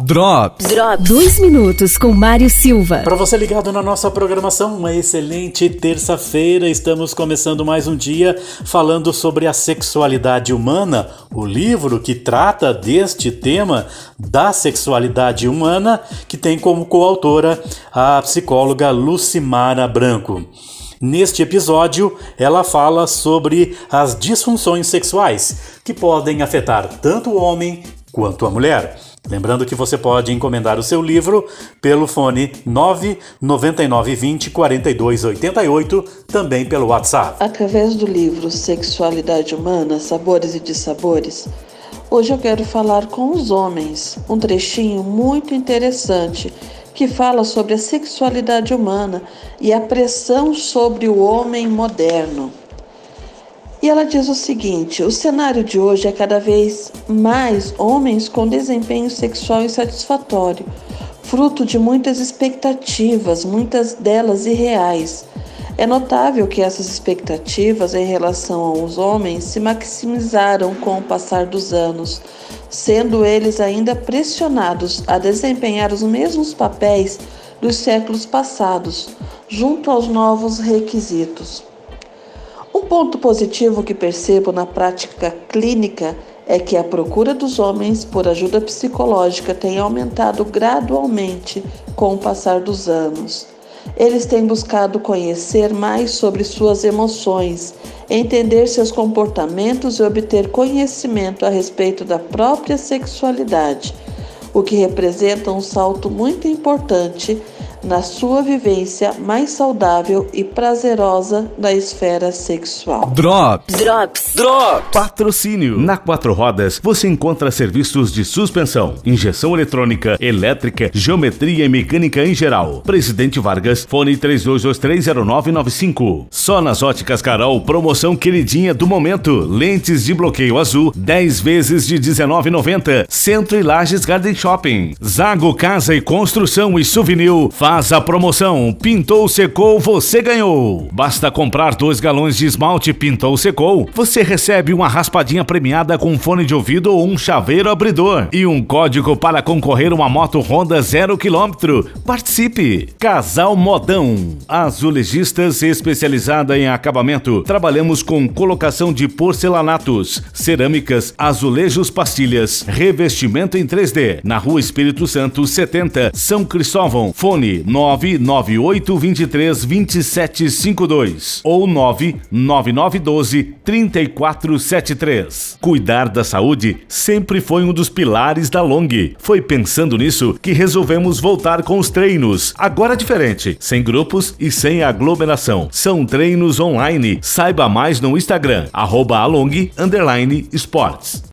Drops. Drops. Dois minutos com Mário Silva. Para você ligado na nossa programação, uma excelente terça-feira. Estamos começando mais um dia falando sobre a sexualidade humana, o livro que trata deste tema da sexualidade humana, que tem como coautora a psicóloga Lucimara Branco. Neste episódio, ela fala sobre as disfunções sexuais que podem afetar tanto o homem quanto a mulher. Lembrando que você pode encomendar o seu livro pelo fone 99920 4288, também pelo WhatsApp. Através do livro Sexualidade Humana, Sabores e Dissabores, hoje eu quero falar com os homens, um trechinho muito interessante que fala sobre a sexualidade humana e a pressão sobre o homem moderno. E ela diz o seguinte: o cenário de hoje é cada vez mais homens com desempenho sexual insatisfatório, fruto de muitas expectativas, muitas delas irreais. É notável que essas expectativas em relação aos homens se maximizaram com o passar dos anos, sendo eles ainda pressionados a desempenhar os mesmos papéis dos séculos passados, junto aos novos requisitos. Ponto positivo que percebo na prática clínica é que a procura dos homens por ajuda psicológica tem aumentado gradualmente com o passar dos anos. Eles têm buscado conhecer mais sobre suas emoções, entender seus comportamentos e obter conhecimento a respeito da própria sexualidade, o que representa um salto muito importante na sua vivência mais saudável e prazerosa na esfera sexual. Drops. Drops. Drops. Patrocínio. Na Quatro Rodas você encontra serviços de suspensão, injeção eletrônica, elétrica, geometria e mecânica em geral. Presidente Vargas, fone 32230995. Só nas óticas Carol, promoção queridinha do momento. Lentes de bloqueio azul, 10 vezes de 19,90. Centro e Lages Garden Shopping. Zago Casa e Construção e Souvenir. Faz a promoção Pintou Secou, você ganhou. Basta comprar dois galões de esmalte Pintou Secou, você recebe uma raspadinha premiada com fone de ouvido ou um chaveiro abridor e um código para concorrer uma moto Honda zero quilômetro. Participe! Casal Modão, azulejistas especializada em acabamento. Trabalhamos com colocação de porcelanatos, cerâmicas, azulejos, pastilhas, revestimento em 3D. Na Rua Espírito Santo 70, São Cristóvão. Fone 998232752 ou 999123473. Cuidar da saúde sempre foi um dos pilares da Long. Foi pensando nisso que resolvemos voltar com os treinos. Agora diferente, sem grupos e sem aglomeração. São treinos online. Saiba mais no Instagram, arroba along, esportes.